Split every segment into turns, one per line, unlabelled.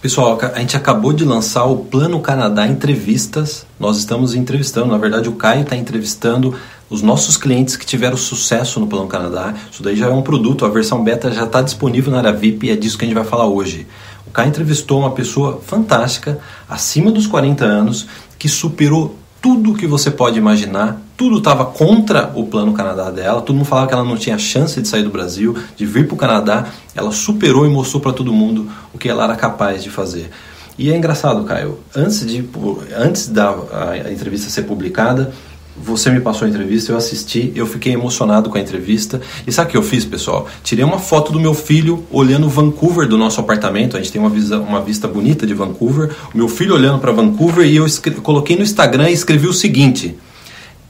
Pessoal, a gente acabou de lançar o Plano Canadá Entrevistas. Nós estamos entrevistando, na verdade, o Caio está entrevistando os nossos clientes que tiveram sucesso no Plano Canadá. Isso daí já é um produto, a versão beta já está disponível na área VIP e é disso que a gente vai falar hoje. O Caio entrevistou uma pessoa fantástica, acima dos 40 anos, que superou tudo que você pode imaginar, tudo estava contra o plano Canadá dela, todo mundo falava que ela não tinha chance de sair do Brasil, de vir para o Canadá, ela superou e mostrou para todo mundo o que ela era capaz de fazer. E é engraçado, Caio, antes, de, antes da entrevista ser publicada, você me passou a entrevista, eu assisti, eu fiquei emocionado com a entrevista. E sabe o que eu fiz, pessoal? Tirei uma foto do meu filho olhando Vancouver do nosso apartamento. A gente tem uma vista, uma vista bonita de Vancouver. O meu filho olhando para Vancouver e eu coloquei no Instagram e escrevi o seguinte: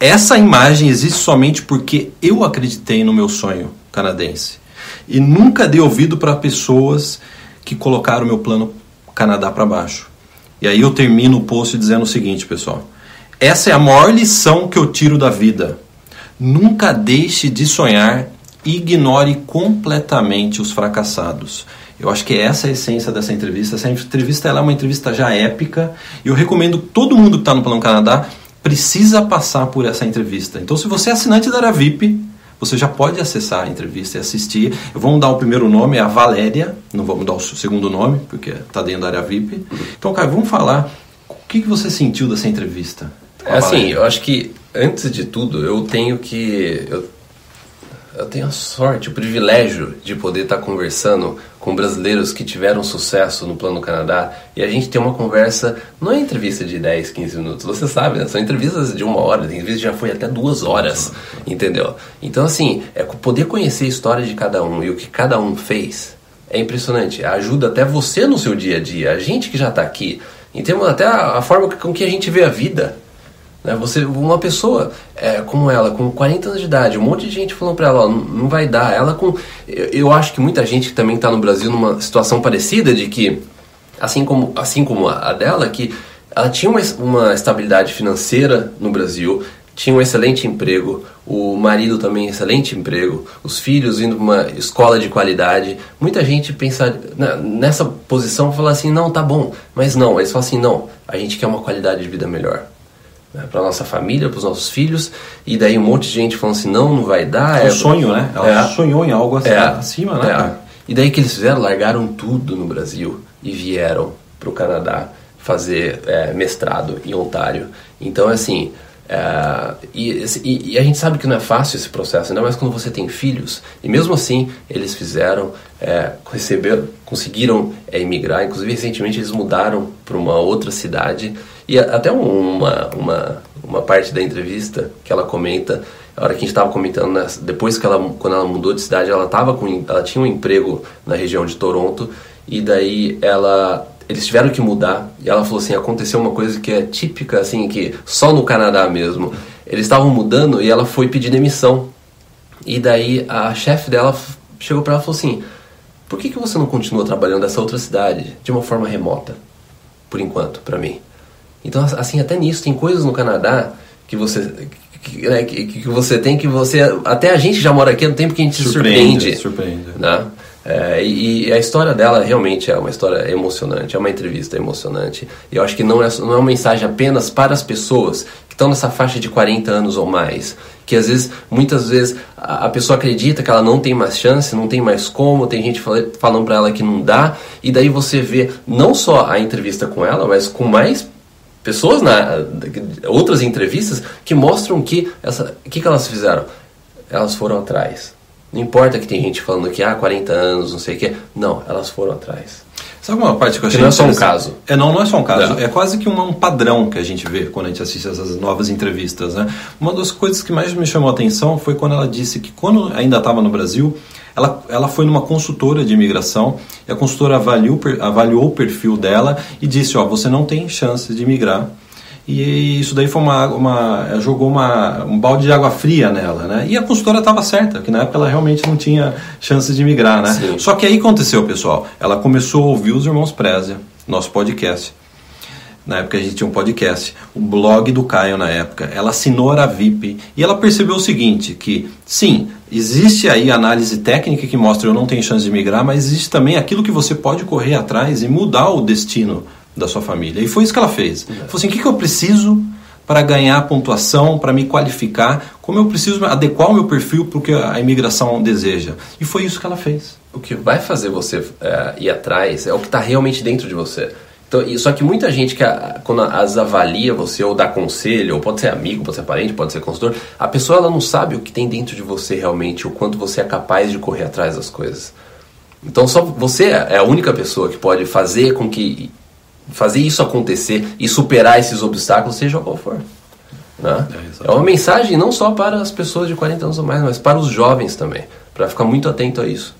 Essa imagem existe somente porque eu acreditei no meu sonho canadense. E nunca dei ouvido para pessoas que colocaram o meu plano Canadá para baixo. E aí eu termino o post dizendo o seguinte, pessoal. Essa é a maior lição que eu tiro da vida. Nunca deixe de sonhar e ignore completamente os fracassados. Eu acho que essa é a essência dessa entrevista. Essa entrevista é uma entrevista já épica e eu recomendo todo mundo que está no Plano Canadá precisa passar por essa entrevista. Então, se você é assinante da Aravip, você já pode acessar a entrevista e assistir. Vou dar o primeiro nome, é a Valéria, não vamos dar o segundo nome, porque está dentro da área VIP. Então, cara, vamos falar o que você sentiu dessa entrevista?
Assim, eu acho que antes de tudo eu tenho que. Eu, eu tenho a sorte, o privilégio de poder estar conversando com brasileiros que tiveram sucesso no Plano Canadá e a gente tem uma conversa, não é entrevista de 10, 15 minutos, você sabe, né? são entrevistas de uma hora, tem vezes já foi até duas horas, entendeu? Então, assim, é poder conhecer a história de cada um e o que cada um fez é impressionante, ajuda até você no seu dia a dia, a gente que já está aqui, então até a, a forma com que a gente vê a vida? Você, uma pessoa é, como ela, com 40 anos de idade, um monte de gente falando para ela, ó, não vai dar. Ela com, eu, eu acho que muita gente que também está no Brasil numa situação parecida de que, assim como, assim como a, dela, que ela tinha uma, uma estabilidade financeira no Brasil, tinha um excelente emprego, o marido também excelente emprego, os filhos indo para uma escola de qualidade. Muita gente pensa nessa posição fala assim, não, tá bom, mas não, eles falam assim, não, a gente quer uma qualidade de vida melhor né, para nossa família, para os nossos filhos, e daí um monte de gente falando assim, não, não vai dar.
É um é, sonho, né? Ela é, sonhou em algo assim, é, acima, né?
É. E daí que eles fizeram, largaram tudo no Brasil e vieram para o Canadá fazer é, mestrado em Ontário. Então, assim, é, e, e, a gente sabe que não é fácil esse processo, ainda mais quando você tem filhos. E mesmo assim, eles fizeram, é, conseguiram é, emigrar. Inclusive, recentemente, eles mudaram para uma outra cidade e até uma, uma, uma parte da entrevista que ela comenta, a hora que a gente estava comentando, né, depois que ela, quando ela mudou de cidade, ela, tava com, ela tinha um emprego na região de Toronto, e daí ela eles tiveram que mudar e ela falou assim aconteceu uma coisa que é típica assim que só no Canadá mesmo. Eles estavam mudando e ela foi pedir demissão. E daí a chefe dela chegou para ela e falou assim por que que você não continua trabalhando nessa outra cidade de uma forma remota por enquanto para mim? Então, assim, até nisso, tem coisas no Canadá que você que, né, que, que, você tem que você até a gente já mora aqui há um tempo que a gente surpreende,
se surpreende, surpreende.
Né? É, e, e, a história dela realmente é uma história emocionante, é uma entrevista emocionante. E eu acho que não é, não é uma mensagem apenas para as pessoas que estão nessa faixa de 40 anos ou mais. Que às vezes, muitas vezes, a, a pessoa acredita que ela não tem mais chance, não tem mais como, tem gente fal falando para ela que não dá, e daí você vê não só a entrevista com ela, mas com mais pessoas na outras entrevistas que mostram que essa que, que elas fizeram? Elas foram atrás. Não importa que tem gente falando que há ah, 40 anos não sei o que não elas foram atrás
Sabe uma parte que eu achei
que não é só um caso.
É, não, não é só um caso. Não. É quase que um, um, padrão que a gente vê quando a gente assiste essas novas entrevistas. Né? Uma das coisas que mais me chamou a atenção foi quando ela disse que quando ainda estava no Brasil, ela, ela foi numa consultora de imigração e a consultora avaliou, avaliou o perfil dela e disse: Ó, você não tem chance de migrar. E isso daí foi uma, uma jogou uma, um balde de água fria nela, né? E a consultora estava certa, que na época ela realmente não tinha chances de migrar, né? Sim. Só que aí aconteceu, pessoal. Ela começou a ouvir os Irmãos Prézia, nosso podcast. na época a gente tinha um podcast, o blog do Caio na época. Ela assinou a VIP e ela percebeu o seguinte, que sim, existe aí análise técnica que mostra eu não tenho chance de migrar, mas existe também aquilo que você pode correr atrás e mudar o destino da sua família. E foi isso que ela fez. Ela falou assim, o que, que eu preciso para ganhar pontuação, para me qualificar, como eu preciso adequar o meu perfil para o que a imigração deseja. E foi isso que ela fez.
O que vai fazer você é, ir atrás é o que está realmente dentro de você. Então, só que muita gente que quando as avalia você ou dá conselho, ou pode ser amigo, pode ser parente, pode ser consultor, a pessoa ela não sabe o que tem dentro de você realmente, o quanto você é capaz de correr atrás das coisas. Então só você é a única pessoa que pode fazer com que fazer isso acontecer e superar esses obstáculos, seja qual for. Né? É, é uma mensagem não só para as pessoas de 40 anos ou mais, mas para os jovens também, para ficar muito atento a isso.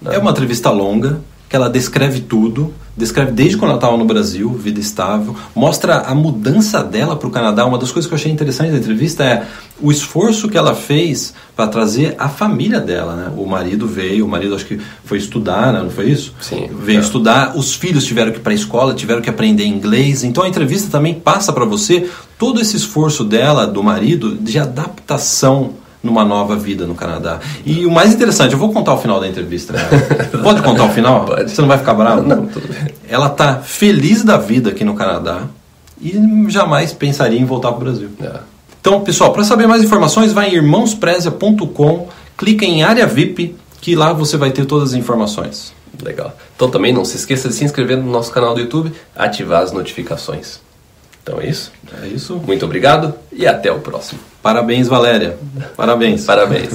Né? É uma entrevista longa, que ela descreve tudo, descreve desde quando ela estava no Brasil, vida estável, mostra a mudança dela para o Canadá. Uma das coisas que eu achei interessante da entrevista é o esforço que ela fez para trazer a família dela. Né? O marido veio, o marido acho que foi estudar, né? não foi isso?
Sim.
Veio é. estudar, os filhos tiveram que ir para a escola, tiveram que aprender inglês. Então a entrevista também passa para você todo esse esforço dela, do marido, de adaptação numa nova vida no Canadá. E o mais interessante, eu vou contar o final da entrevista. Né? Pode contar o final?
Pode.
Você não vai ficar bravo?
Não, tudo bem.
Ela está feliz da vida aqui no Canadá e jamais pensaria em voltar para o Brasil.
É.
Então, pessoal, para saber mais informações, vai em irmãosprezia.com, clica em área VIP, que lá você vai ter todas as informações.
Legal. Então também não se esqueça de se inscrever no nosso canal do YouTube, ativar as notificações. Então é isso.
É isso.
Muito obrigado e até o próximo.
Parabéns, Valéria. Parabéns.
Parabéns.